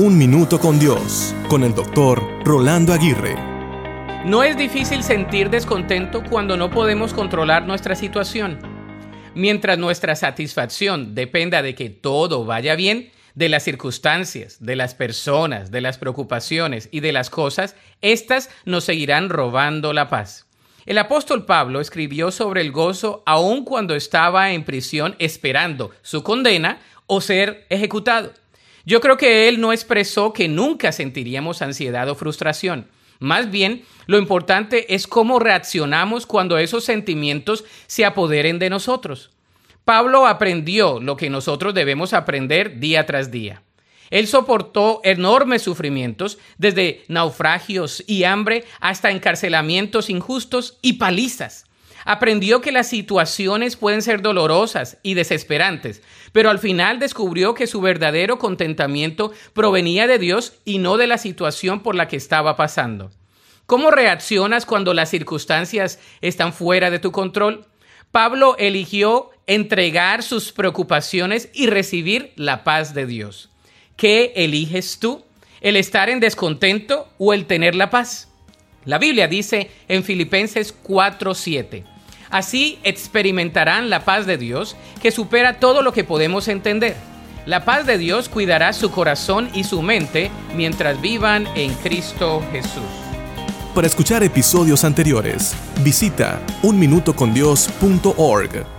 Un Minuto con Dios, con el doctor Rolando Aguirre. No es difícil sentir descontento cuando no podemos controlar nuestra situación. Mientras nuestra satisfacción dependa de que todo vaya bien, de las circunstancias, de las personas, de las preocupaciones y de las cosas, éstas nos seguirán robando la paz. El apóstol Pablo escribió sobre el gozo aun cuando estaba en prisión esperando su condena o ser ejecutado. Yo creo que él no expresó que nunca sentiríamos ansiedad o frustración. Más bien, lo importante es cómo reaccionamos cuando esos sentimientos se apoderen de nosotros. Pablo aprendió lo que nosotros debemos aprender día tras día. Él soportó enormes sufrimientos, desde naufragios y hambre hasta encarcelamientos injustos y palizas. Aprendió que las situaciones pueden ser dolorosas y desesperantes, pero al final descubrió que su verdadero contentamiento provenía de Dios y no de la situación por la que estaba pasando. ¿Cómo reaccionas cuando las circunstancias están fuera de tu control? Pablo eligió entregar sus preocupaciones y recibir la paz de Dios. ¿Qué eliges tú? ¿El estar en descontento o el tener la paz? La Biblia dice en Filipenses 4:7, Así experimentarán la paz de Dios que supera todo lo que podemos entender. La paz de Dios cuidará su corazón y su mente mientras vivan en Cristo Jesús. Para escuchar episodios anteriores, visita unminutocondios.org.